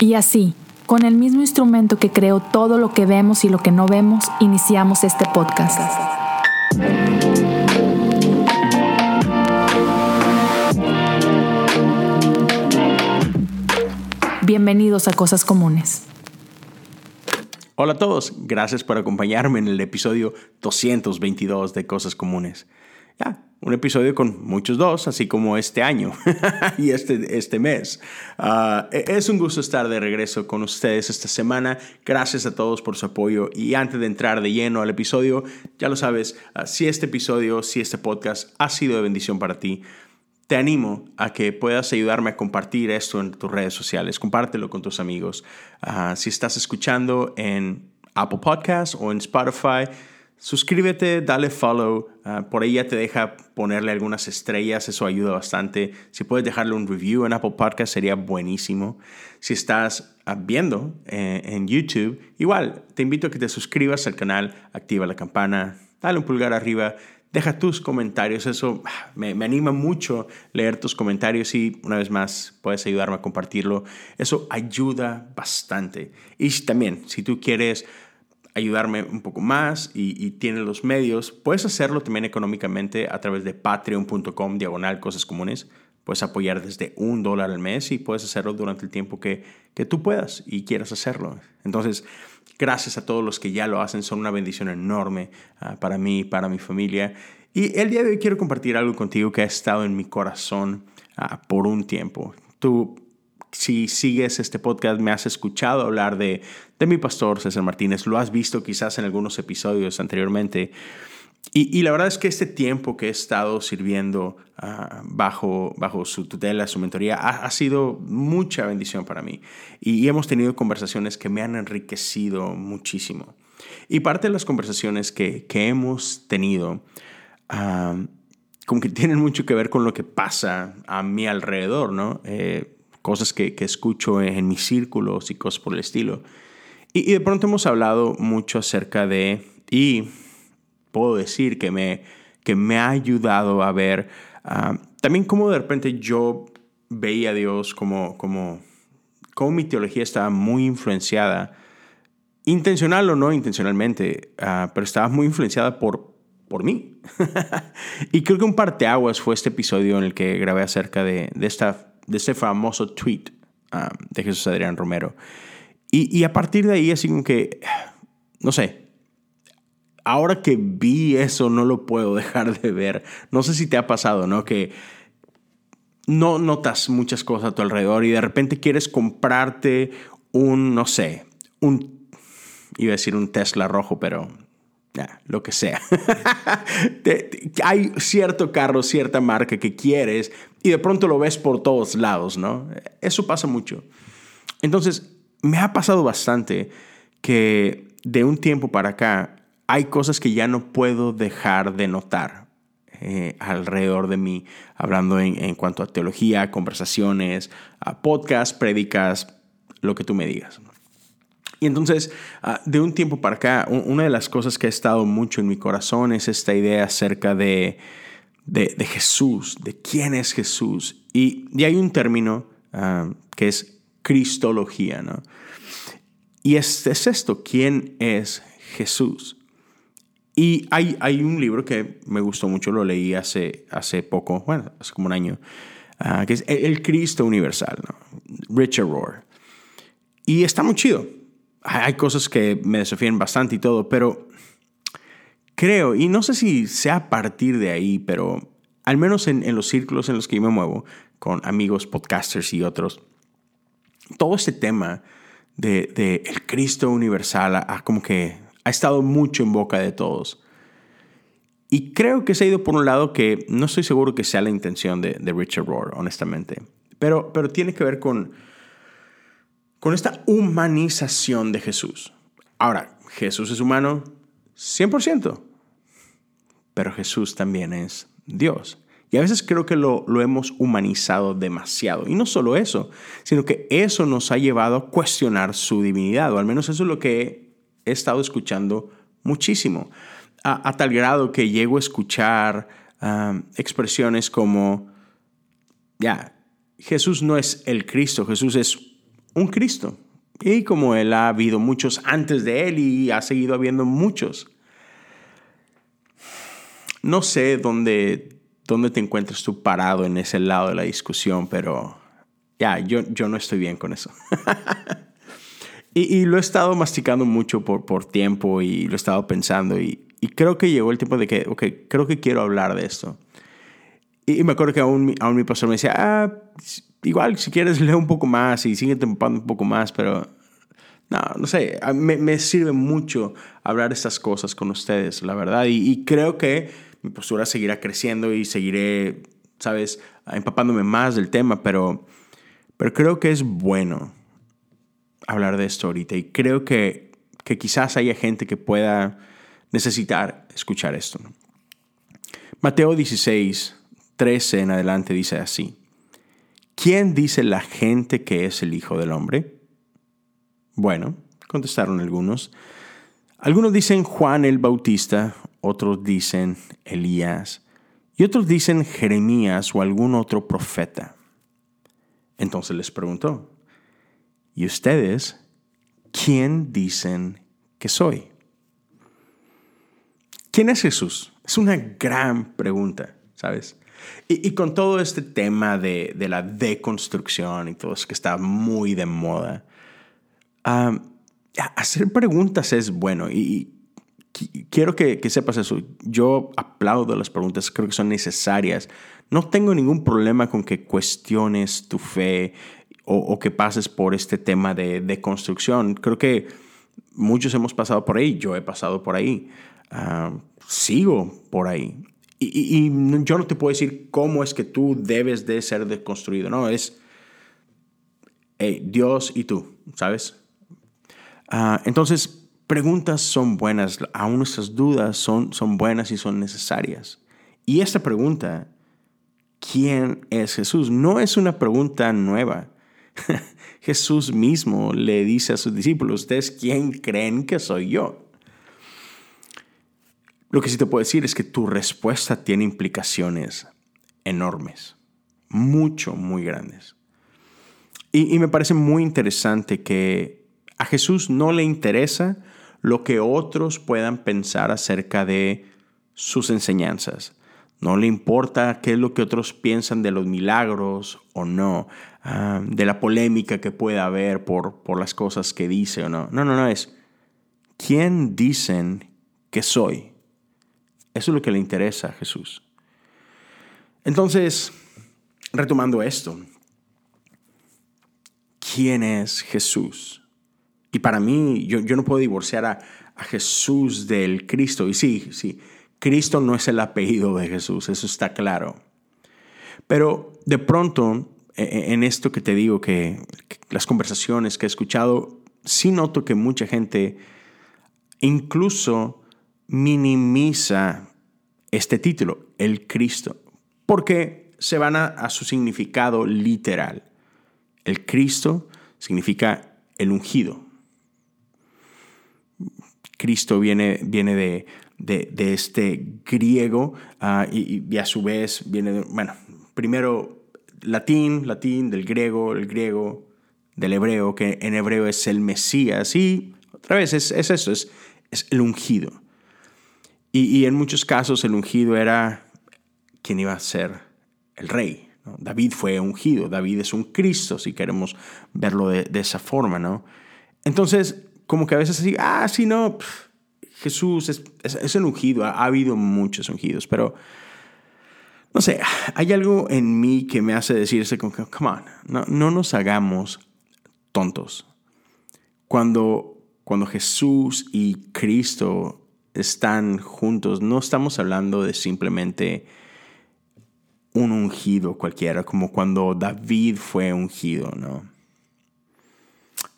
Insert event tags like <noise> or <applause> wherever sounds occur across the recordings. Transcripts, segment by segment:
Y así, con el mismo instrumento que creó todo lo que vemos y lo que no vemos, iniciamos este podcast. Bienvenidos a Cosas Comunes. Hola a todos, gracias por acompañarme en el episodio 222 de Cosas Comunes. Ya, un episodio con muchos dos, así como este año <laughs> y este, este mes. Ah, e, es un gusto estar de regreso con ustedes esta semana. Gracias a todos por su apoyo. Y antes de entrar de lleno al episodio, ya lo sabes, ah, si este episodio, si este podcast ha sido de bendición para ti, te animo a que puedas ayudarme a compartir esto en tus redes sociales. Compártelo con tus amigos. Ah, si estás escuchando en Apple Podcasts o en Spotify, suscríbete, dale follow. Ah, por ahí ya te deja ponerle algunas estrellas. Eso ayuda bastante. Si puedes dejarle un review en Apple Podcasts, sería buenísimo. Si estás ah, viendo eh, en YouTube, igual te invito a que te suscribas al canal, activa la campana, dale un pulgar arriba deja tus comentarios. Eso me, anima mucho leer tus comentarios y una vez más puedes ayudarme a compartirlo. Eso ayuda bastante. Y también, si tú quieres ayudarme un poco más y, tienes los medios, puedes hacerlo también económicamente a través de patreon.com diagonal cosas comunes. Puedes apoyar desde un dólar al mes y puedes hacerlo durante el tiempo que, que tú puedas y quieras hacerlo. Entonces, Gracias a todos los que ya lo hacen, son una bendición enorme ah, para mí, para mi familia. Y el día de hoy quiero compartir algo contigo que ha estado en mi corazón ah, por un tiempo. Tú, si sigues este podcast, me has escuchado hablar de, de mi pastor César Martínez, lo has visto quizás en algunos episodios anteriormente. Y, la verdad es que este tiempo que he estado sirviendo ah, bajo, bajo su tutela, su mentoría, ha, sido mucha bendición para mí. Y, hemos tenido conversaciones que me han enriquecido muchísimo. Y parte de las conversaciones que, que hemos tenido, ah, como que tienen mucho que ver con lo que pasa a mi alrededor, ¿no? Eh, cosas que, que, escucho en, mis círculos y cosas por el estilo. Y, de pronto hemos hablado mucho acerca de... Y puedo decir que me, que me ha ayudado a ver ah, también cómo de repente yo veía a Dios como, como, como mi teología estaba muy influenciada, intencional o no intencionalmente, ah, pero estaba muy influenciada por, por mí. <laughs> y creo que un parteaguas fue este episodio en el que grabé acerca de, esta, de este famoso tweet ah, de Jesús Adrián Romero. Y, y, a partir de ahí, así como que, no sé, ahora que vi eso no lo puedo <laughs> dejar de ver. No sé si te ha pasado, ¿no? Que no notas muchas cosas a tu alrededor y de repente quieres comprarte un, no sé, un, iba a decir un Tesla rojo, pero lo que sea. <laughs> Hay cierto carro, cierta marca que quieres y de pronto lo ves por todos lados, ¿no? Eso pasa mucho. Entonces, me ha pasado bastante que de un tiempo para acá hay cosas que ya no puedo dejar de notar eh, alrededor de mí, hablando en, cuanto a teología, conversaciones, podcasts, prédicas, lo que tú me digas. Y entonces, ah, de un tiempo para acá, una de las cosas que ha estado mucho en mi corazón es esta idea acerca de, de, Jesús, de quién es Jesús. Y, hay un término ah, que es cristología, ¿no? Y es, es esto, ¿quién es Jesús? Y hay, hay un libro que me gustó mucho, lo leí hace, hace poco, bueno, hace como un año, ah, que es El Cristo Universal, Richard Rohr. Y está muy chido. Hay cosas que me desafían bastante y todo, pero creo, y no sé si sea a partir de ahí, pero al menos en, los círculos en los que yo me muevo, con amigos, podcasters y otros, todo este tema de, de el Cristo Universal ha como que ha estado mucho en boca de todos. Y creo que se ha ido por un lado que no estoy seguro que sea la intención de, Richard Rohr, honestamente. Pero, pero tiene que ver con, con esta humanización de Jesús. Ahora, Jesús es humano 100%, pero Jesús también es Dios. Y a veces creo que lo, lo, hemos humanizado demasiado. Y no solo eso, sino que eso nos ha llevado a cuestionar su divinidad, o al menos eso es lo que he estado escuchando muchísimo, a, tal grado que llego a escuchar expresiones como, ya, Jesús no es el Cristo, Jesús es un Cristo. Y como Él ha habido muchos antes de Él y ha seguido habiendo muchos. No sé dónde, dónde te encuentras tú parado en ese lado de la discusión, pero ya, yo, yo no estoy bien con eso. <laughs> y, lo he estado masticando mucho por, por tiempo y lo he estado pensando y, creo que llegó el tiempo de que, ok, creo que quiero hablar de esto. Y, me acuerdo que aún, aún mi pastor me decía, ah, igual si quieres <laughs> lee un poco más y sigue tempando un poco más, pero no, no sé, me, me, sirve mucho hablar estas cosas con ustedes, la verdad. Y, y, creo que mi postura seguirá creciendo y seguiré, sabes, empapándome más del tema, pero pero creo que es bueno hablar de esto ahorita y creo que, que quizás haya gente que pueda necesitar escuchar esto. Mateo 16, 13 en adelante dice así. ¿Quién dice la gente que es el Hijo del Hombre? Bueno, contestaron algunos. Algunos dicen Juan el Bautista, otros dicen Elías y otros dicen Jeremías o algún otro profeta. Entonces les preguntó, ¿y ustedes quién dicen que soy? ¿Quién es Jesús? Es una gran pregunta, ¿sabes? Y, con todo este tema de, la deconstrucción y todo eso que está muy de moda, hacer preguntas es bueno y, quiero que, que, sepas eso. Yo aplaudo las preguntas, creo que son necesarias no tengo ningún problema con que cuestiones tu fe o, que pases por este tema de, construcción. Creo que muchos hemos pasado por ahí, yo he pasado por ahí, ah, sigo por ahí. Y, yo no te puedo decir cómo es que tú debes de ser deconstruido, no, es Dios y tú, ¿sabes? Ah, entonces, preguntas son buenas, aún nuestras dudas son, son buenas y son necesarias. Y esta pregunta ¿quién es Jesús? No es una pregunta nueva. <laughs> Jesús mismo le dice a sus discípulos, ¿ustedes quién creen que soy yo? Lo que sí te puedo decir es que tu respuesta tiene implicaciones enormes, mucho, muy grandes. Y, me parece muy interesante que a Jesús no le interesa lo que otros puedan pensar acerca de sus enseñanzas. No le importa qué es lo que otros piensan de los milagros o no, ah, de la polémica que pueda haber por, por las cosas que dice o no. No, no, no, es quién dicen que soy. Eso es lo que le interesa a Jesús. Entonces, retomando esto, ¿quién es Jesús? Y para mí, yo, yo no puedo divorciar a, Jesús del Cristo. Y sí, sí, Cristo no es el apellido de Jesús, eso está claro. Pero de pronto, e, e, en esto que te digo, que, las conversaciones que he escuchado, sí noto que mucha gente incluso minimiza este título, el Cristo, porque se van a, su significado literal. El Cristo significa el ungido. Cristo viene, viene de, de, este griego ah, y, a su vez viene, de, bueno, primero latín, latín, del griego, el griego, del hebreo, que en hebreo es el Mesías y otra vez es, es eso, es, es el ungido. Y, en muchos casos el ungido era quien iba a ser el rey. David fue ungido, David es un Cristo, si queremos verlo de, esa forma, ¿no? Entonces, como que a veces así, ah, sí, no, Jesús es, es, ungido, ha, habido muchos ungidos, pero no sé, hay algo en mí que me hace decirse como que, come on, no, no nos hagamos tontos. Cuando, cuando Jesús y Cristo están juntos, no estamos hablando de simplemente un ungido cualquiera, como cuando David fue ungido, ¿no?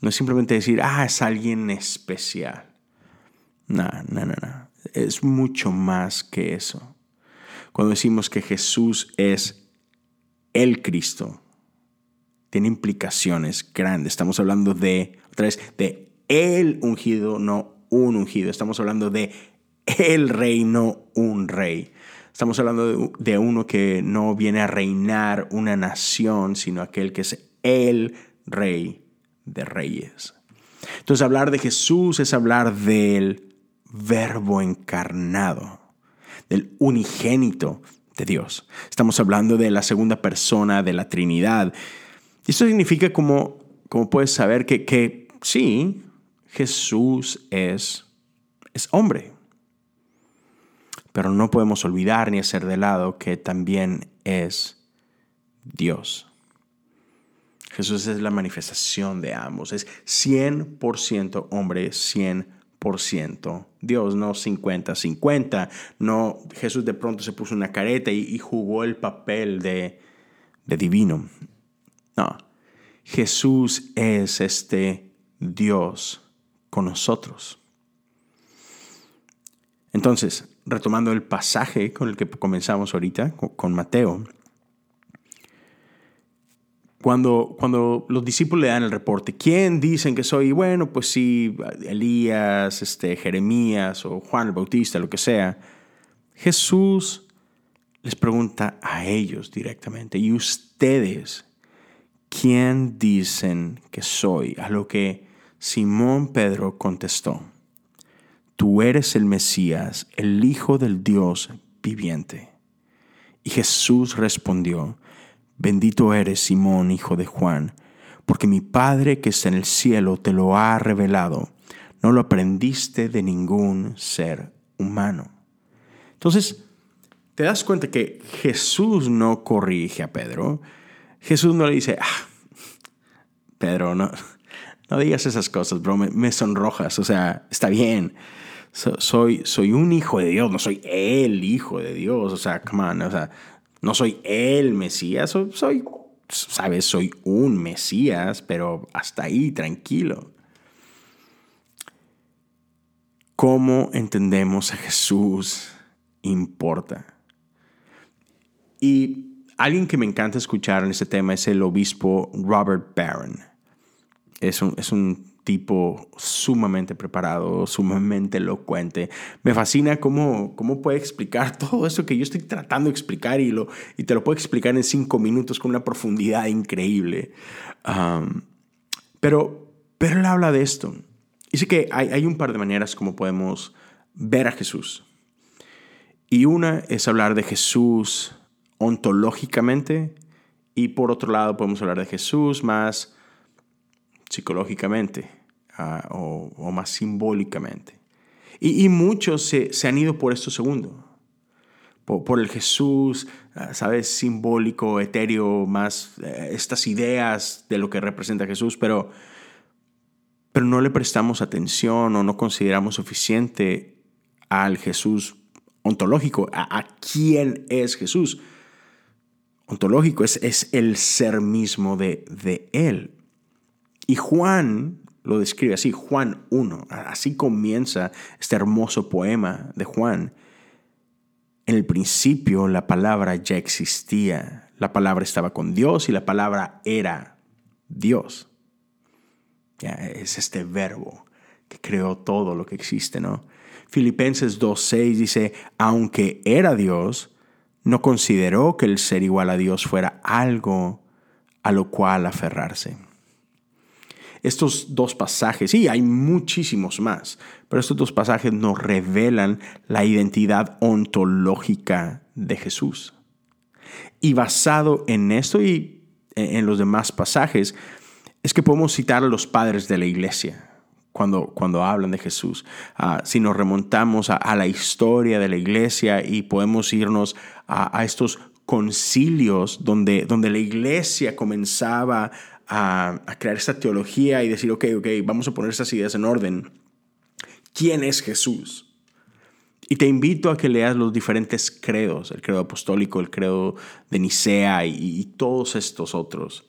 No es simplemente decir, ah, es alguien especial. No, no, no, no. Es mucho más que eso. Cuando decimos que Jesús es el Cristo, tiene implicaciones grandes. Estamos hablando de, otra vez, de el ungido, no un ungido. Estamos hablando de el rey, no un rey. Estamos hablando de, uno que no viene a reinar una nación, sino aquel que es el rey de reyes. Entonces hablar de Jesús es hablar del verbo encarnado, del unigénito de Dios. Estamos hablando de la segunda persona de la Trinidad. Y esto significa, como, como puedes saber, que, que sí, Jesús es, es hombre. Pero no podemos olvidar ni hacer de lado que también es Dios. Jesús es la manifestación de ambos. Es 100% hombre, 100% Dios, no 50-50. No, Jesús de pronto se puso una careta y, jugó el papel de, de divino. No, Jesús es este Dios con nosotros. Entonces, retomando el pasaje con el que comenzamos ahorita, con Mateo, cuando, cuando los discípulos le dan el reporte, ¿quién dicen que soy? bueno, pues sí, Elías, este, Jeremías o Juan el Bautista, lo que sea. Jesús les pregunta a ellos directamente, ¿y ustedes quién dicen que soy? A lo que Simón Pedro contestó, tú eres el Mesías, el Hijo del Dios viviente. Y Jesús respondió, Bendito eres, Simón, hijo de Juan, porque mi Padre que está en el cielo te lo ha revelado. No lo aprendiste de ningún ser humano. Entonces, te das cuenta que Jesús no corrige a Pedro. Jesús no le dice, ah, Pedro, no, no digas esas cosas, bro, me, sonrojas. O sea, está bien. Soy, soy un hijo de Dios, no soy el hijo de Dios. O sea, come on, o sea, no soy el Mesías, soy, sabes, soy un Mesías, pero hasta ahí, tranquilo. ¿Cómo entendemos a Jesús importa? Y alguien que me encanta escuchar en este tema es el obispo Robert Barron. Es un, es un tipo sumamente preparado, sumamente elocuente. Me fascina cómo, cómo puede explicar <laughs> todo eso que yo estoy tratando de explicar y, lo, y te lo puedo explicar en cinco minutos con una profundidad increíble. pero, pero él habla de esto. Dice que hay, hay un par de maneras como podemos ver a Jesús. Y una es hablar de Jesús ontológicamente y por otro lado podemos hablar de Jesús más psicológicamente ah, o, más simbólicamente. Y, muchos se, han ido por esto segundo, por, el Jesús, ah, ¿sabes? Simbólico, etéreo, más eh, estas ideas de lo que representa Jesús, pero, pero no le prestamos atención o no consideramos suficiente al Jesús ontológico, a, quién es Jesús. Ontológico es, es el ser mismo de, de Él. Y Juan lo describe así, Juan 1, así comienza este hermoso poema de Juan. En el principio la palabra ya existía, la palabra estaba con Dios y la palabra era Dios. Es este verbo que creó todo lo que existe, ¿no? Filipenses 2.6 dice, aunque era Dios, no consideró que el ser igual a Dios fuera algo a lo cual aferrarse estos dos pasajes, y hay muchísimos más, pero estos dos pasajes nos revelan la identidad ontológica de Jesús. Y basado en esto y en los demás pasajes, es que podemos citar a los padres de la iglesia cuando, cuando hablan de Jesús. Ah, si nos remontamos a, la historia de la iglesia y podemos irnos a, a estos concilios donde, donde la iglesia comenzaba a, crear esta teología y decir, ok, ok, vamos a poner estas ideas en orden. ¿Quién es Jesús? Y te invito a que leas los diferentes credos, el credo apostólico, el credo de Nicea y, todos estos otros.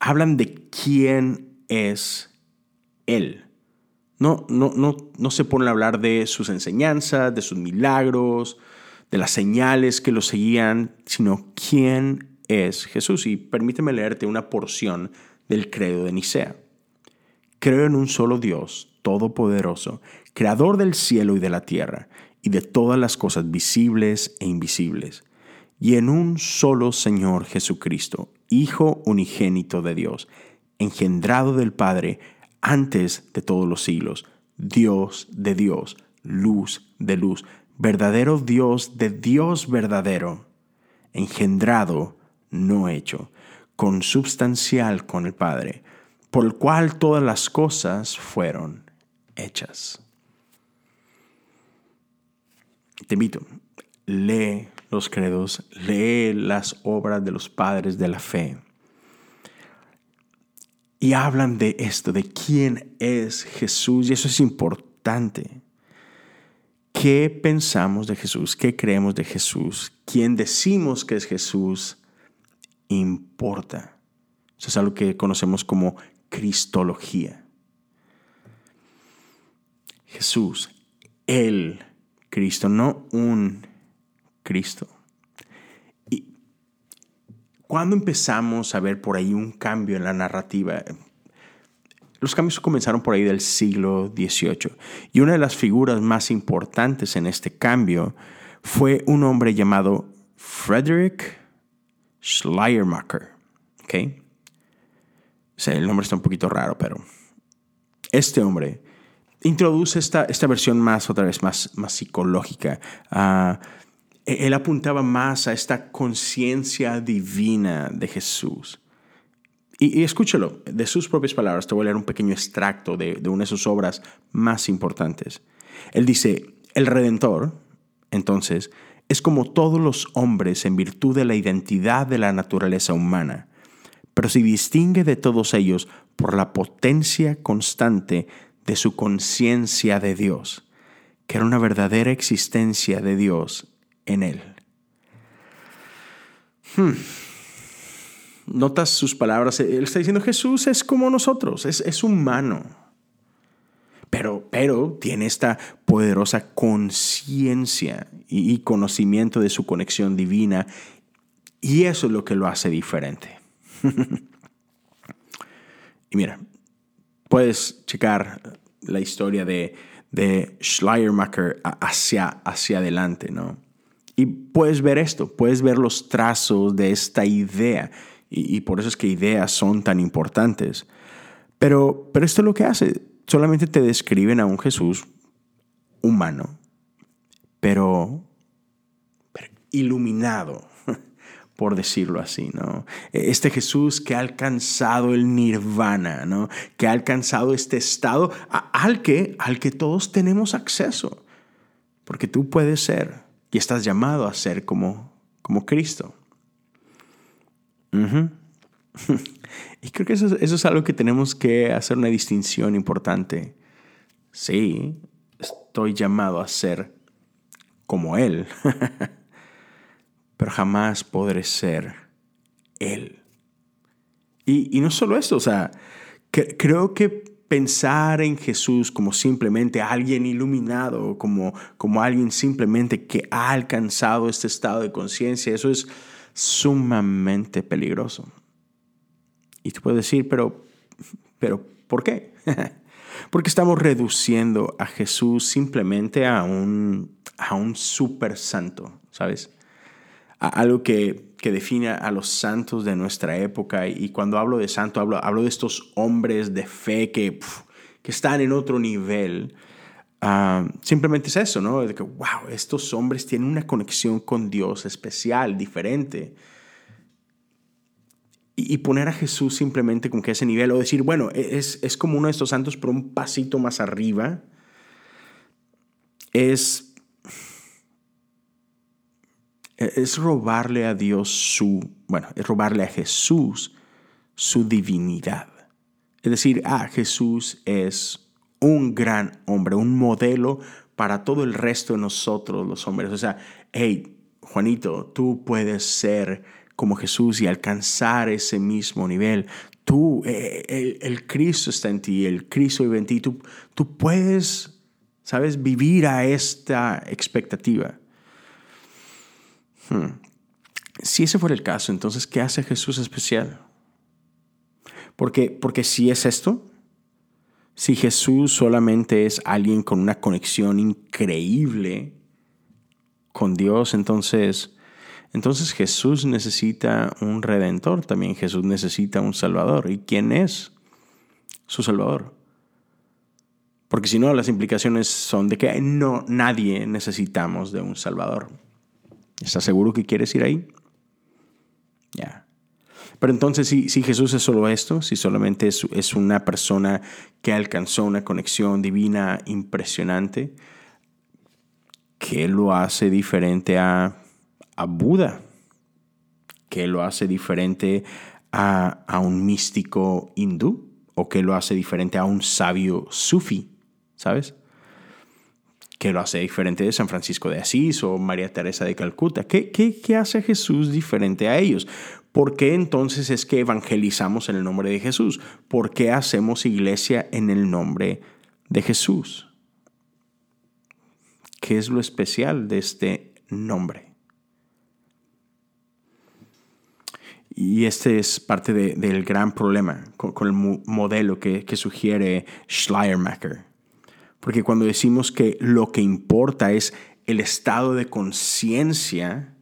Hablan de quién es Él. No, no, no, no se ponen a hablar de sus enseñanzas, de sus milagros, de las señales que lo seguían, sino quién es Jesús. Y permíteme leerte una porción del credo de Nicea. Creo en un solo Dios, todopoderoso, creador del cielo y de la tierra, y de todas las cosas visibles e invisibles, y en un solo Señor Jesucristo, Hijo unigénito de Dios, engendrado del Padre antes de todos los siglos, Dios de Dios, luz de luz, verdadero Dios de Dios verdadero, engendrado, no hecho, consubstancial con el Padre, por el cual todas las cosas fueron hechas. Te invito, lee los credos, lee las obras de los padres de la fe. Y hablan de esto, de quién es Jesús. Y eso es importante. ¿Qué pensamos de Jesús? ¿Qué creemos de Jesús? ¿Quién decimos que es Jesús? Importa. Eso es algo que conocemos como Cristología. Jesús, el Cristo, no un Cristo. ¿Y cuando empezamos a ver por ahí un cambio en la narrativa? Los cambios comenzaron por ahí del siglo XVIII y una de las figuras más importantes en este cambio fue un hombre llamado Frederick Schleiermacher. ¿okay? el nombre está un poquito raro, pero este hombre introduce esta, esta versión más, otra vez, más, más psicológica. Uh, e-, él apuntaba más a esta conciencia divina de Jesús. Y, escúchalo, de sus propias palabras, te voy a leer un pequeño extracto de, de una de sus obras más importantes. Él dice, el Redentor, entonces, es como todos los hombres en virtud de la identidad de la naturaleza humana, pero se distingue de todos ellos por la potencia constante de su conciencia de Dios, que era una verdadera existencia de Dios en él. Hmm. Notas sus palabras. Él está diciendo, Jesús es como nosotros, es, humano. Pero, pero, tiene esta poderosa conciencia y, conocimiento de su conexión divina. Y eso es lo que lo hace diferente. <laughs> y mira, puedes checar la historia de, de Schleiermacher hacia, hacia adelante, ¿no? Y puedes ver esto, puedes ver los trazos de esta idea. Y, por eso es que ideas son tan importantes. Pero, pero esto es lo que hace. Solamente te describen a un Jesús humano, pero, iluminado, <laughs> por decirlo así, ¿no? Este Jesús que ha alcanzado el nirvana, ¿no? Que ha alcanzado este estado al que, al que todos tenemos acceso. Porque tú puedes ser y estás llamado a ser como, como Cristo. <laughs> y creo que eso, es algo que tenemos que hacer una distinción importante. Sí, estoy llamado a ser como Él, <laughs> pero jamás podré ser Él. Y, y no solo eso, o sea, creo que pensar en Jesús como simplemente alguien iluminado, como, como alguien simplemente que ha alcanzado este estado de conciencia, eso es sumamente peligroso. Y tú puedes decir, pero, pero ¿por qué? <laughs> Porque estamos reduciendo a Jesús simplemente a un, a un super santo, ¿sabes? algo que, que, define a los santos de nuestra época. Y cuando hablo de santo, hablo, hablo de estos hombres de fe que, que están en otro nivel. Ah, simplemente es eso, ¿no? De que, wow, estos hombres tienen una conexión con Dios especial, diferente. Y, poner a Jesús simplemente con que ese nivel, o decir, bueno, e, es, es como uno de estos santos, pero un pasito más arriba, es e-, es robarle a Dios su, bueno, es robarle a Jesús su divinidad. Es decir, ah, Jesús es un gran hombre, un modelo para todo el resto de nosotros los hombres. O sea, hey, Juanito, tú puedes ser como Jesús y alcanzar ese mismo nivel. Tú, eh, el, Cristo está en ti, el Cristo vive en ti. Tú, tú puedes, ¿sabes?, vivir a esta expectativa. Hmm. Si ese fuera el caso, entonces, ¿qué hace Jesús especial? Porque, porque si es esto, si Jesús solamente es alguien con una conexión increíble con Dios, entonces, Entonces Jesús necesita un redentor, también Jesús necesita un salvador. ¿Y quién es su salvador? Porque si no, las implicaciones son de que no, nadie necesitamos de un salvador. ¿Estás seguro que quieres ir ahí? Ya. Pero entonces, si, si, Jesús es solo esto, si solamente es, es, una persona que alcanzó una conexión divina impresionante, ¿qué lo hace diferente a, a Buda? ¿Qué lo hace diferente a, a, un místico hindú? ¿O qué lo hace diferente a un sabio sufi? ¿Sabes? ¿Qué lo hace diferente de San Francisco de Asís o María Teresa de Calcuta? ¿Qué, qué, qué hace Jesús diferente a ellos? ¿Por qué entonces es que evangelizamos en el nombre de Jesús? ¿Por qué hacemos iglesia en el nombre de Jesús? ¿Qué es lo especial de este nombre? Y este es parte del gran problema con, el modelo que, que sugiere Schleiermacher. Porque cuando decimos que lo que importa es el estado de conciencia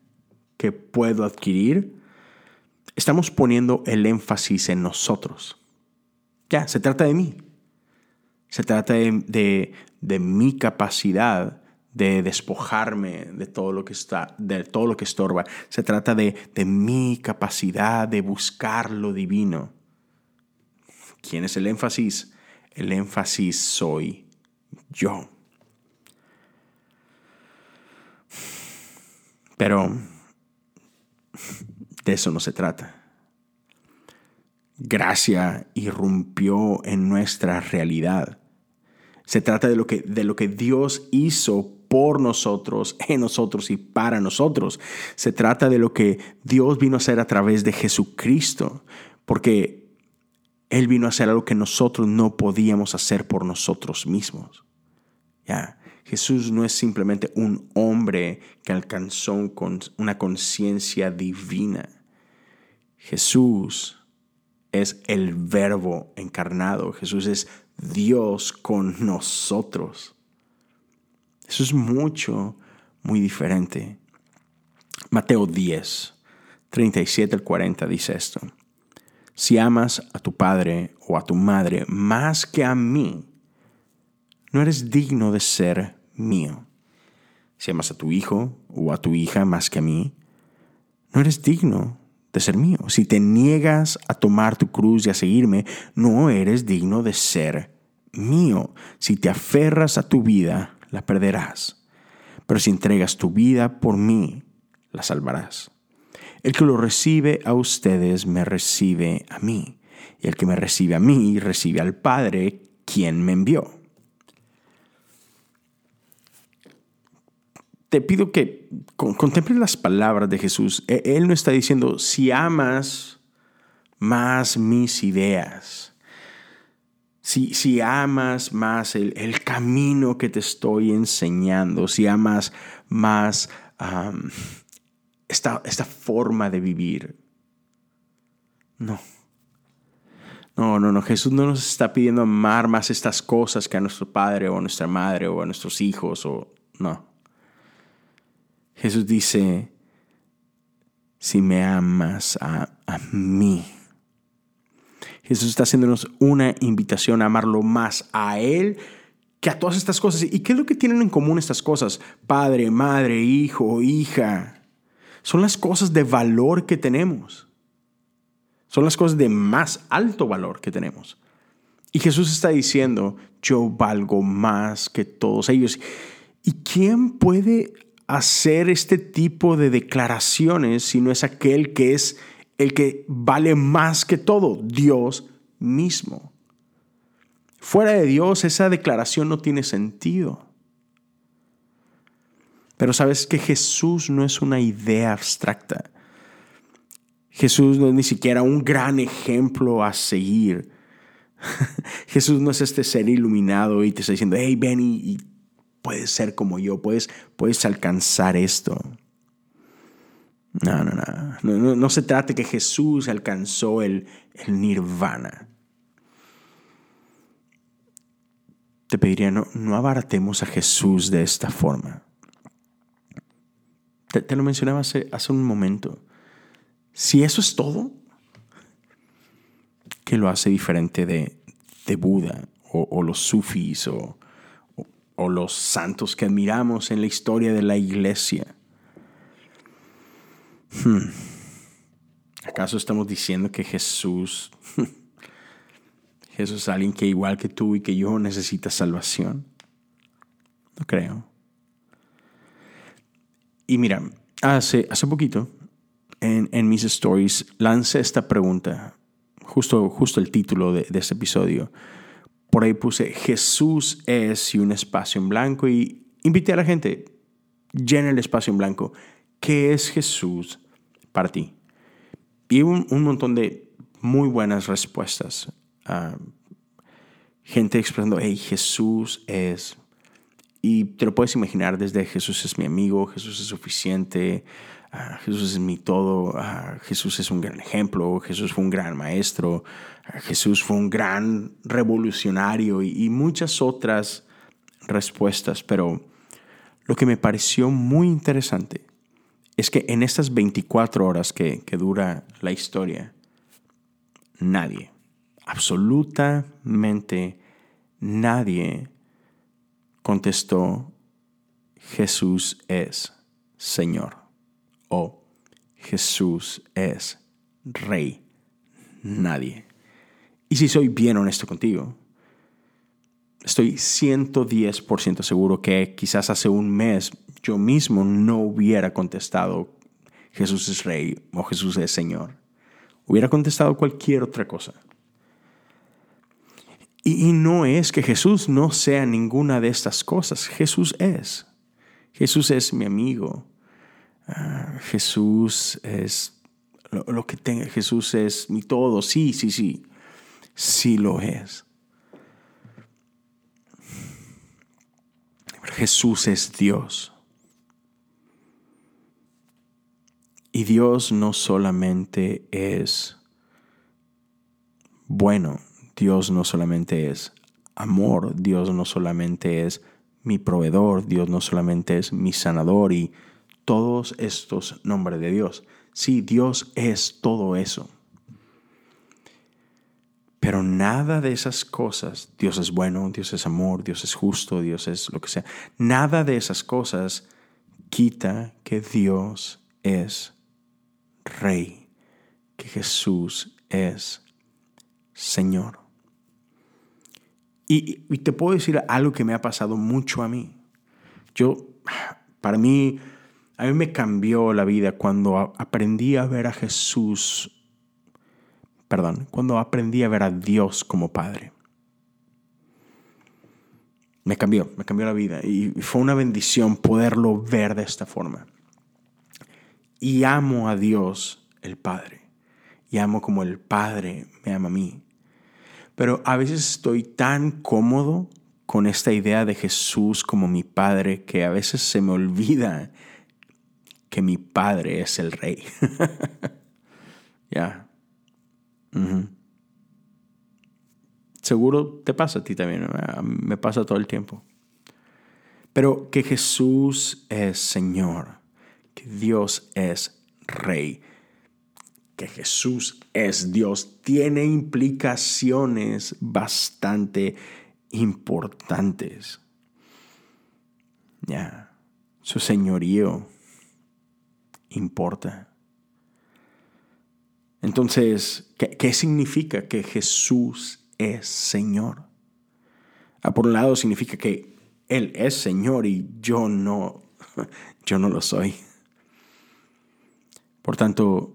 que puedo adquirir, estamos poniendo el énfasis en nosotros. Ya, se trata de mí. Se trata de, de mi capacidad de despojarme de todo lo que está, de todo lo que estorba. Se trata de, de mi capacidad de buscar lo divino. ¿Quién es el énfasis? El énfasis soy yo. Pero de eso no se trata. Gracia irrumpió en nuestra realidad. Se trata de lo que, de lo que Dios hizo por nosotros, en nosotros y para nosotros. Se trata de lo que Dios vino a hacer a través de Jesucristo, porque Él vino a hacer algo que nosotros no podíamos hacer por nosotros mismos. Ya, Jesús no es simplemente un hombre que alcanzó una conciencia divina. Jesús es el verbo encarnado. Jesús es Dios con nosotros. Eso es mucho, muy diferente. Mateo 10, 37 al 40 dice esto. Si amas a tu padre o a tu madre más que a mí, no eres digno de ser mío. Si amas a tu hijo o a tu hija más que a mí, no eres digno de ser mío. Si te niegas a tomar tu cruz y a seguirme, no eres digno de ser mío. Si te aferras a tu vida, la perderás. Pero si entregas tu vida por mí, la salvarás. El que lo recibe a ustedes me recibe a mí. Y el que me recibe a mí recibe al Padre, quien me envió. Te pido que contemples las palabras de Jesús. E, él no está diciendo, si amas más mis ideas, si, amas más el, camino que te estoy enseñando, si amas más esta, esta forma de vivir. No. No, no, no. Jesús no nos está pidiendo amar más estas cosas que a nuestro padre o a nuestra madre o a nuestros hijos o no. Jesús dice, si me amas a, a mí, Jesús está haciéndonos una invitación a amarlo más a Él que a todas estas cosas. ¿Y qué es lo que tienen en común estas cosas? Padre, madre, hijo, hija. Son las cosas de valor que tenemos. Son las cosas de más alto valor que tenemos. Y Jesús está diciendo, yo valgo más que todos ellos. ¿Y quién puede hacer este tipo de declaraciones si no es aquel que es el que vale más que todo, Dios mismo. Fuera de Dios esa declaración no tiene sentido. Pero sabes que Jesús no es una idea abstracta. Jesús no es ni siquiera un gran ejemplo a seguir. <laughs> Jesús no es este ser iluminado y te está diciendo, hey, ven y, puedes ser como yo, puedes, puedes alcanzar esto. No, no, no. No, se trata de que Jesús alcanzó el, el nirvana. Te pediría, no, no abaratemos a Jesús de esta forma. te, lo mencionaba hace, hace un momento. Si eso es todo, ¿qué lo hace diferente de, de Buda o, los sufis o, o, los santos que admiramos en la historia de la iglesia? Hmm. ¿Acaso estamos diciendo que Jesús, <laughs> Jesús es alguien que igual que tú y que yo necesita salvación? No creo. Y mira, hace, hace poquito en, en mis stories lancé esta pregunta, justo, justo el título de, de este episodio. Por ahí puse Jesús es y un espacio en blanco y invité a la gente, llena el espacio en blanco. ¿Qué es Jesús para ti? Y un, un montón de muy buenas respuestas. Ah, gente expresando, hey, Jesús es y te lo puedes imaginar desde Jesús es mi amigo, Jesús es suficiente, ah, Jesús es mi todo, ah, Jesús es un gran ejemplo, Jesús fue un gran maestro, Jesús fue un gran revolucionario y, muchas otras respuestas. Pero lo que me pareció muy interesante es que en estas 24 horas que, que dura la historia, nadie, absolutamente nadie, contestó, Jesús es Señor o Jesús es Rey. Nadie. Y si soy bien honesto contigo, estoy 110% seguro que quizás hace un mes yo mismo no hubiera contestado Jesús es Rey o Jesús es Señor. Hubiera contestado cualquier otra cosa. Y, no es que Jesús no sea ninguna de estas cosas. Jesús es. Jesús es mi amigo. Ah, Jesús es lo, que tenga. Jesús es mi todo. Sí, sí, sí. Sí lo es. Jesús es Dios. Y Dios no solamente es bueno, Dios no solamente es amor, Dios no solamente es mi proveedor, Dios no solamente es mi sanador y todos estos nombres de Dios. Sí, Dios es todo eso. Pero nada de esas cosas, Dios es bueno, Dios es amor, Dios es justo, Dios es lo que sea, nada de esas cosas quita que Dios es Rey, que Jesús es Señor. Y, te puedo decir algo que me ha pasado mucho a mí. Yo, para mí, a mí me cambió la vida cuando aprendí a ver a Jesús, perdón, cuando aprendí a ver a Dios como Padre. Me cambió, me cambió la vida y fue una bendición poderlo ver de esta forma. Y amo a Dios el Padre. Y amo como el Padre me ama a mí. Pero a veces estoy tan cómodo con esta idea de Jesús como mi Padre que a veces se me olvida que mi Padre es el Rey. <laughs> ya. Seguro te pasa a ti también, me pasa todo el tiempo. Pero que Jesús es Señor, Dios es Rey, que Jesús es Dios tiene implicaciones bastante importantes. Ya, su señorío importa. Entonces, ¿qué, significa que Jesús es Señor? Ah, por un lado significa que Él es Señor y yo no, <laughs> yo no lo soy. Por tanto,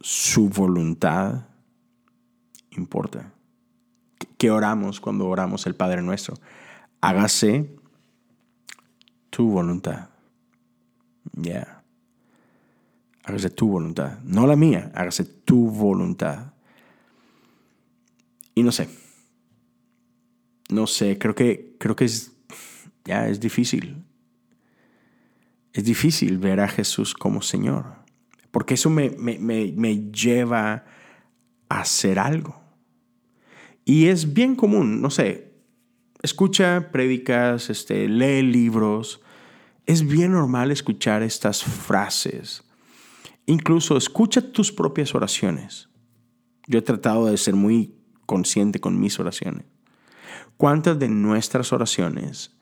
su voluntad importa. ¿Qué oramos cuando oramos el Padre nuestro? Hágase tu voluntad. Ya. Hágase tu voluntad. No la mía, hágase tu voluntad. Y no sé. No sé, creo que, creo que es, ya es difícil. Es difícil ver a Jesús como Señor porque eso me, lleva a hacer algo. Y es bien común, no sé, escucha prédicas, este, lee libros, es bien normal escuchar estas frases. Incluso escucha tus propias oraciones. Yo he tratado de ser muy consciente con mis oraciones. ¿Cuántas de nuestras oraciones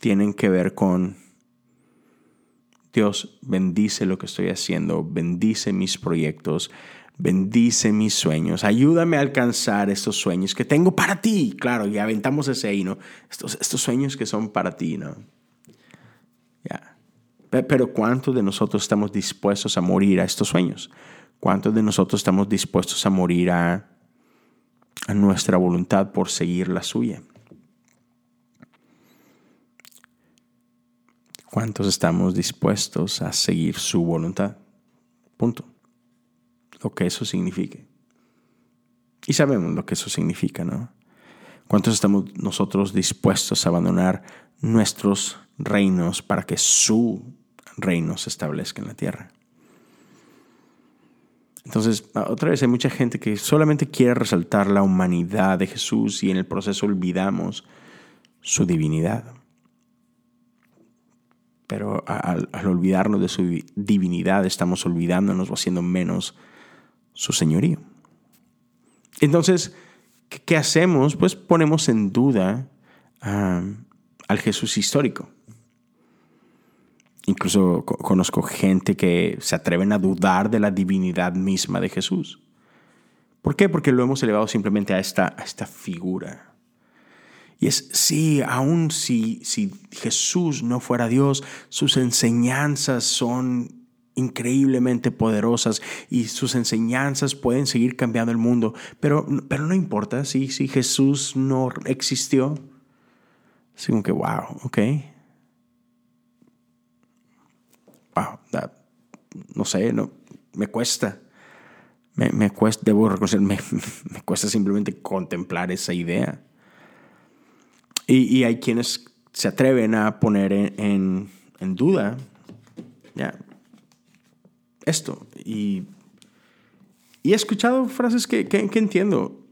tienen que ver con Dios, bendice lo que estoy haciendo, bendice mis proyectos, bendice mis sueños, ayúdame a alcanzar estos sueños que tengo para ti. Claro, y aventamos ese ahí, ¿no? Estos, sueños que son para ti, ¿no? Ya. Pero ¿cuántos de nosotros estamos dispuestos a morir a estos sueños? ¿Cuántos de nosotros estamos dispuestos a morir a nuestra voluntad por seguir la suya? ¿Cuántos estamos dispuestos a seguir su voluntad? Punto. Lo que eso signifique. Y sabemos lo que eso significa, ¿no? ¿Cuántos estamos nosotros dispuestos a abandonar nuestros reinos para que su reino se establezca en la tierra? Entonces, otra vez hay mucha gente que solamente quiere resaltar la humanidad de Jesús y en el proceso olvidamos su divinidad. Pero al, olvidarnos de su divinidad estamos olvidándonos o haciendo menos su señorío. Entonces, ¿qué, hacemos? Pues ponemos en duda al Jesús histórico. Incluso conozco gente que se atreven a dudar de la divinidad misma de Jesús. ¿Por qué? Porque lo hemos elevado simplemente a a esta figura. Y es, sí, aun si, si Jesús no fuera Dios, sus enseñanzas son increíblemente poderosas y sus enseñanzas pueden seguir cambiando el mundo, pero, pero no importa si, si Jesús no existió. Así como que, wow, ok, no sé, me cuesta. Me, cuesta, debo reconocer, <laughs> me, cuesta simplemente contemplar esa idea. Y, hay quienes se atreven a poner en, duda esto. Y, he escuchado frases que, entiendo.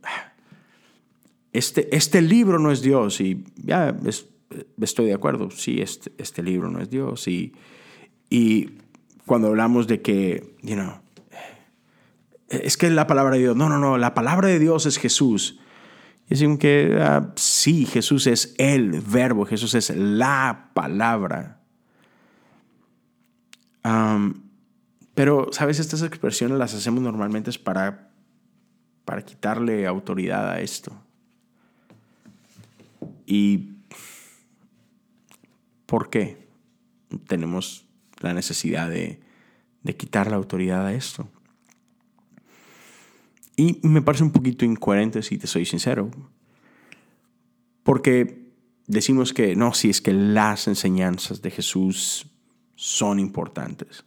Este, este libro no es Dios y ya estoy de acuerdo, sí, este, este libro no es Dios y, y cuando hablamos de que, you know, es que la palabra de Dios, no, no, no, la palabra de Dios es Jesús. Y decimos que ah, sí, Jesús es el verbo, Jesús es la palabra. pero, ¿sabes? Estas expresiones las hacemos normalmente para, para quitarle autoridad a esto. ¿Y por qué tenemos la necesidad de, quitar la autoridad a esto. Y me parece un poquito incoherente, si te soy sincero, porque decimos que no, si es que las enseñanzas de Jesús son importantes,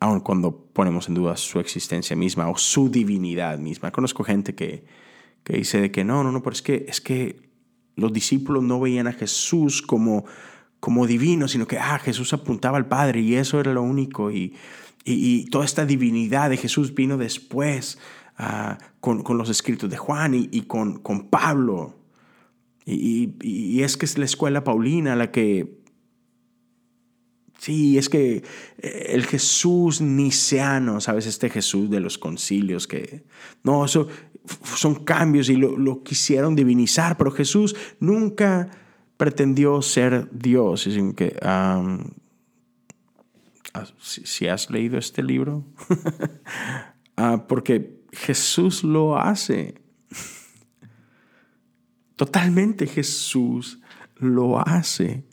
aun cuando ponemos en duda su existencia misma o su divinidad misma. Conozco gente que, que dice de que no, no, no, pero es que, es que los discípulos no veían a Jesús como como divino, sino que ah, Jesús apuntaba al Padre y eso era lo único. Y, y, toda esta divinidad de Jesús vino después ah, con, con, los escritos de Juan y, con, con, Pablo. Y, es que es la escuela paulina la que... Sí, es que eh, el Jesús niceano, ¿sabes? Este Jesús de los concilios que... No, eso son cambios y lo, quisieron divinizar, pero Jesús nunca pretendió ser Dios. que, si, has leído este libro, <laughs> ah, porque Jesús lo hace. Totalmente Jesús lo hace.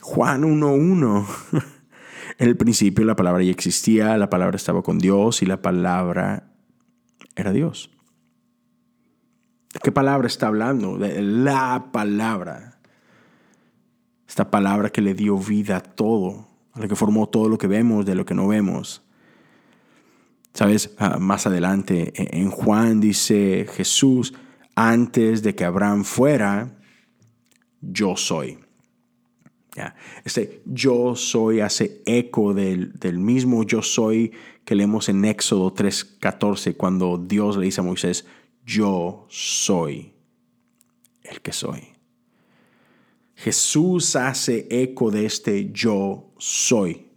Juan 1.1. <laughs> En el principio la palabra ya existía, la palabra estaba con Dios y la palabra era Dios. ¿Qué palabra está hablando? De la palabra. Esta palabra que le dio vida a todo, a la que formó todo lo que vemos de lo que no vemos. Sabes, ah, más adelante e-, en Juan dice Jesús, antes de que Abraham fuera, yo soy. Este yo soy hace eco del, del, mismo yo soy que leemos en Éxodo 3:14 cuando Dios le dice a Moisés, yo soy el que soy. Jesús hace eco de este yo soy.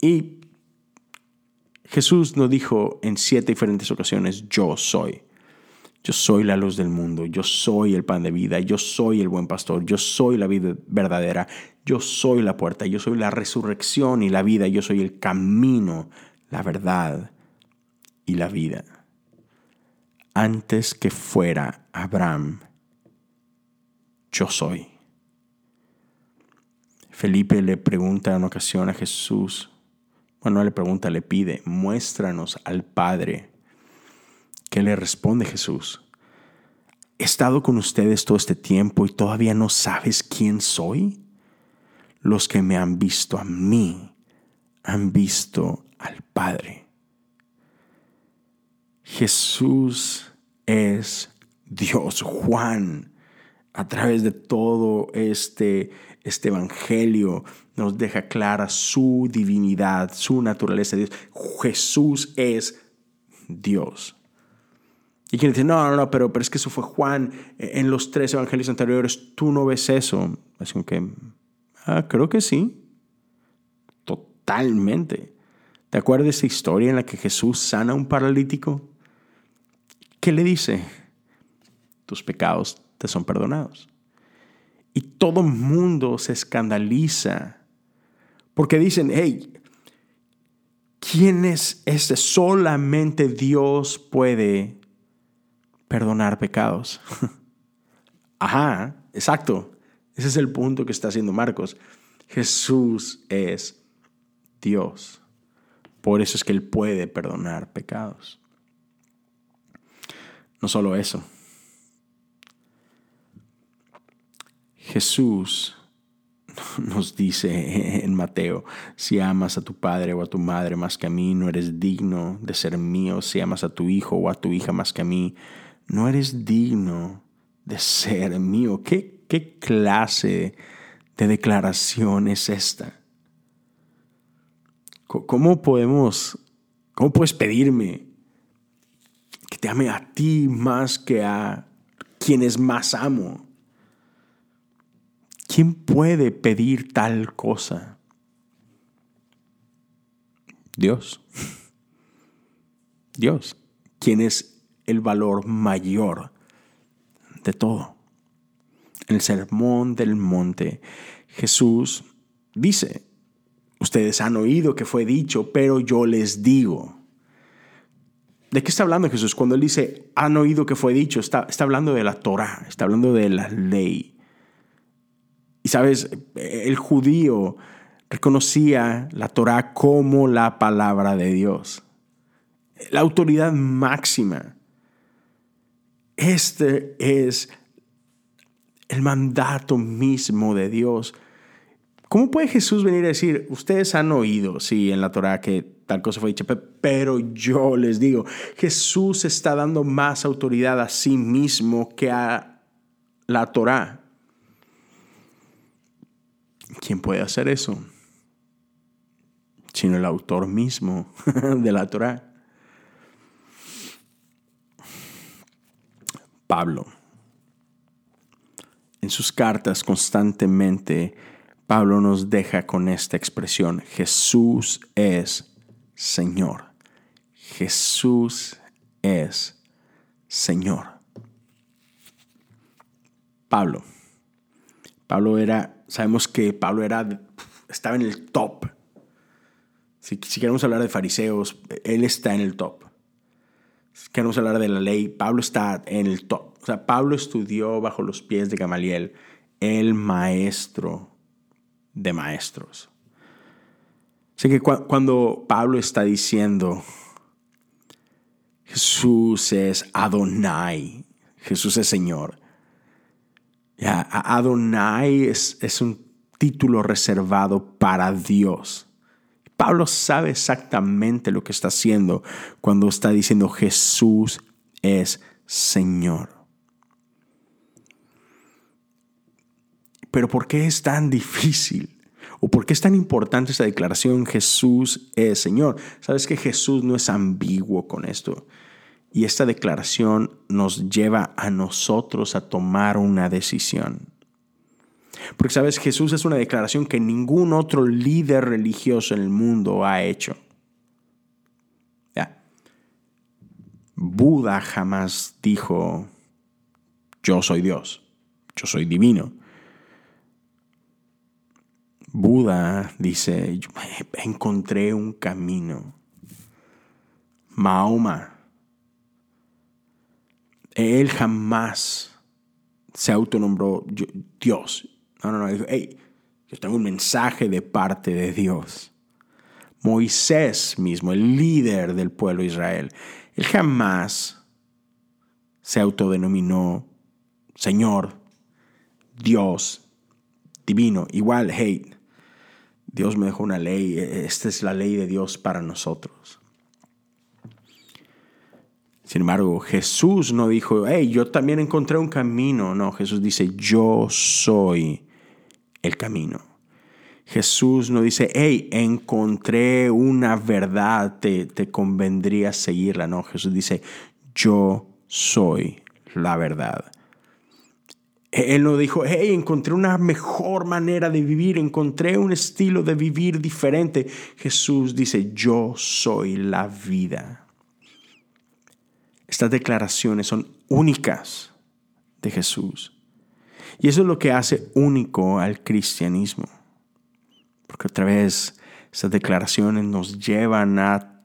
Y Jesús nos dijo en siete diferentes ocasiones, yo soy. Yo soy la luz del mundo, yo soy el pan de vida, yo soy el buen pastor, yo soy la vida verdadera, yo soy la puerta, yo soy la resurrección y la vida, yo soy el camino, la verdad y la vida. Antes que fuera Abraham, yo soy. Felipe le pregunta en ocasión a Jesús, bueno, le pregunta, le pide, muéstranos al Padre. ¿Qué le responde Jesús? He estado con ustedes todo este tiempo y todavía no sabes quién soy. Los que me han visto a mí han visto al Padre. Jesús es Dios. Juan, a través de todo este, este evangelio, nos deja clara su divinidad, su naturaleza de Dios. Jesús es Dios. Y quien dice, no, no, no, pero, pero es que eso fue Juan en los tres evangelios anteriores, tú no ves eso. Es como que, ah, creo que sí. Totalmente. ¿Te acuerdas de esa historia en la que Jesús sana a un paralítico? ¿Qué le dice? Tus pecados te son perdonados. Y todo el mundo se escandaliza porque dicen, hey, ¿quién es ese? Solamente Dios puede perdonar pecados. <laughs> Ajá, exacto. Ese es el punto que está haciendo Marcos. Jesús es Dios. Por eso es que Él puede perdonar pecados. No solo eso. Jesús <laughs> nos dice en Mateo, si amas a tu padre o a tu madre más que a mí, no eres digno de ser mío. Si amas a tu hijo o a tu hija más que a mí, no eres digno de ser mío. ¿Qué, qué clase de declaración es esta? ¿Cómo podemos, cómo puedes pedirme que te ame a ti más que a quienes más amo? ¿Quién puede pedir tal cosa? Dios. Dios, quien es el valor mayor de todo. En el Sermón del Monte, Jesús dice, ustedes han oído que fue dicho, pero yo les digo. ¿De qué está hablando Jesús? Cuando él dice, han oído que fue dicho, está, está hablando de la Torah, está hablando de la ley. Y sabes, el judío reconocía la Torah como la palabra de Dios, la autoridad máxima. Este es el mandato mismo de Dios. ¿Cómo puede Jesús venir a decir, ustedes han oído, sí, en la Torah que tal cosa fue dicha, pero yo les digo, Jesús está dando más autoridad a sí mismo que a la Torah. ¿Quién puede hacer eso? Sino el autor mismo <laughs> de la Torah. Pablo. En sus cartas constantemente, Pablo nos deja con esta expresión, Jesús es Señor. Jesús es Señor. Pablo. Pablo era, sabemos que Pablo era, estaba en el top. Si, si queremos hablar de fariseos, él está en el top queremos hablar de la ley, Pablo está en el top. O sea, Pablo estudió bajo los pies de Gamaliel, el maestro de maestros. Así que cuando Pablo está diciendo, Jesús es Adonai, Jesús es Señor. Adonai es, es un título reservado para Dios. Pablo sabe exactamente lo que está haciendo cuando está diciendo Jesús es Señor. Pero ¿por qué es tan difícil? ¿O por qué es tan importante esta declaración Jesús es Señor? Sabes que Jesús no es ambiguo con esto. Y esta declaración nos lleva a nosotros a tomar una decisión. Porque, sabes, Jesús es una declaración que ningún otro líder religioso en el mundo ha hecho. Ya. Buda jamás dijo, yo soy Dios, yo soy divino. Buda dice, encontré un camino. Mahoma, él jamás se autonombró Dios. No, no, no. Dijo, hey, yo tengo un mensaje de parte de Dios. Moisés mismo, el líder del pueblo de Israel, él jamás se autodenominó Señor, Dios, divino. Igual, hey, Dios me dejó una ley, esta es la ley de Dios para nosotros. Sin embargo, Jesús no dijo, hey, yo también encontré un camino. No, Jesús dice, yo soy el camino. Jesús no dice, hey, encontré una verdad, te, te convendría seguirla. No, Jesús dice, yo soy la verdad. Él no dijo, hey, encontré una mejor manera de vivir, encontré un estilo de vivir diferente. Jesús dice, yo soy la vida. Estas declaraciones son únicas de Jesús. Y eso es lo que hace único al cristianismo. Porque otra vez, estas declaraciones nos llevan a,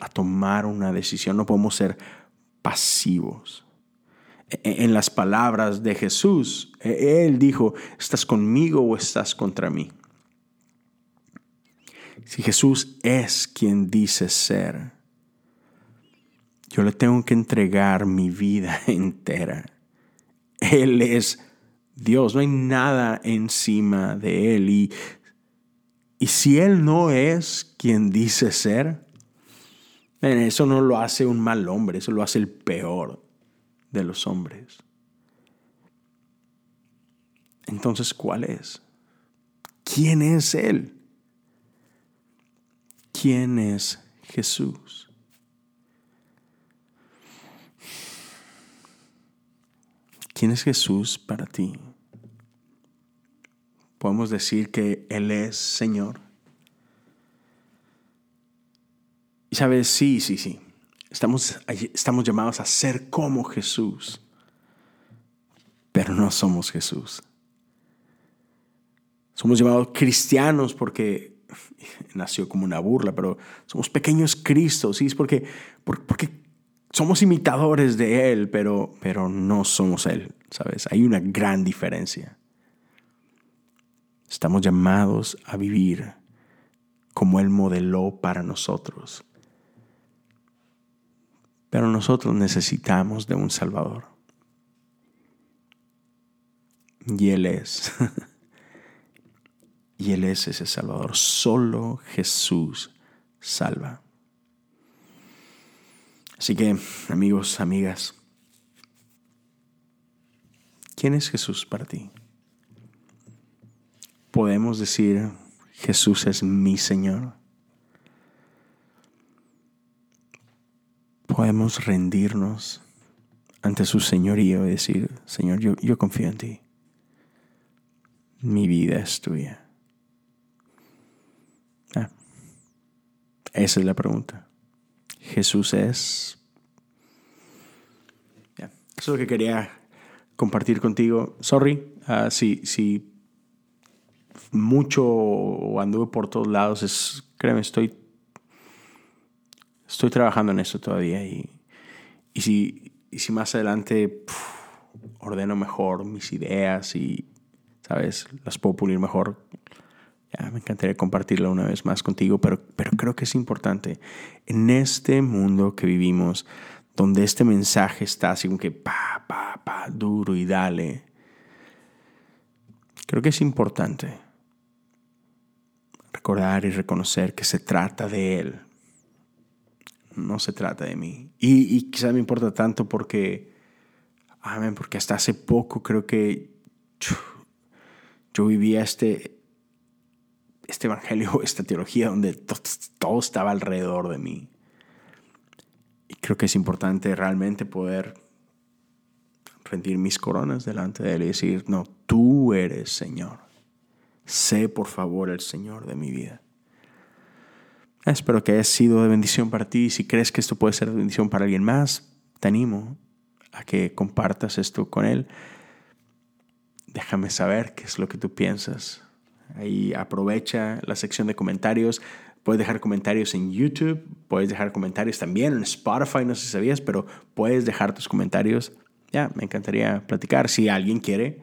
a tomar una decisión. No podemos ser pasivos. E, e, en las palabras de Jesús, e, Él dijo, ¿estás conmigo o estás contra mí? Si Jesús es quien dice ser, yo le tengo que entregar mi vida <laughs> entera. Él es Dios, no hay nada encima de Él. Y, y si Él no es quien dice ser, eso no lo hace un mal hombre, eso lo hace el peor de los hombres. Entonces, ¿cuál es? ¿Quién es Él? ¿Quién es Jesús? ¿Quién es Jesús para ti? Podemos decir que Él es Señor. Y sabes, sí, sí, sí. Estamos, estamos llamados a ser como Jesús, pero no somos Jesús. Somos llamados cristianos porque <laughs> nació como una burla, pero somos pequeños Cristos, ¿sí? Es porque, porque somos imitadores de Él, pero, pero no somos Él, ¿sabes? Hay una gran diferencia. Estamos llamados a vivir como Él modeló para nosotros. Pero nosotros necesitamos de un Salvador. Y Él es. <laughs> y Él es ese Salvador. Solo Jesús salva. Así que, amigos, amigas, ¿quién es Jesús para ti? Podemos decir, Jesús es mi Señor. Podemos rendirnos ante su señorío y decir, Señor, yo, yo confío en ti. Mi vida es tuya. Ah, esa es la pregunta. Jesús es. Eso es lo que quería compartir contigo. Sorry uh, si, si mucho anduve por todos lados. Es, créeme, estoy, estoy trabajando en eso todavía. Y, y, si, y si más adelante ordeno mejor mis ideas y, ¿sabes? Las puedo pulir mejor me encantaría compartirla una vez más contigo, pero, pero creo que es importante. En este mundo que vivimos, donde este mensaje está así como que pa, pa, pa, duro y dale, creo que es importante recordar y reconocer que se trata de Él, no se trata de mí. Y, y quizás me importa tanto porque, amén, porque hasta hace poco creo que yo vivía este, este evangelio, <laughs> esta teología donde todo, estaba alrededor de mí. Y creo que es importante realmente poder rendir mis coronas delante de Él y decir, no, tú eres Señor. Sé por favor el Señor de mi vida. Espero que haya sido de bendición para ti. Si crees que esto puede ser de bendición para alguien más, te animo a que compartas esto con él. Déjame saber qué es lo que tú piensas. Ahí aprovecha la sección de comentarios. Puedes dejar comentarios en YouTube, puedes dejar comentarios también en Spotify, no sé si sabías, pero puedes dejar tus comentarios. Ya, me encantaría platicar. Si alguien quiere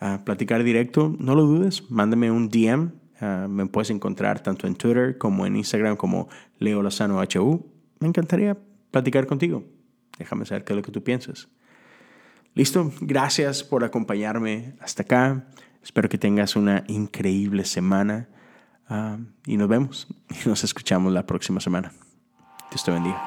uh, platicar directo, no lo dudes, mándame un DM. Uh, me puedes encontrar tanto en Twitter como en Instagram como Leo Lozano HU. Me encantaría platicar contigo. Déjame saber qué es lo que tú piensas. Listo, gracias por acompañarme hasta acá. Espero que tengas una increíble semana. Ah, y nos vemos <laughs> y nos escuchamos la próxima semana. Dios te bendiga.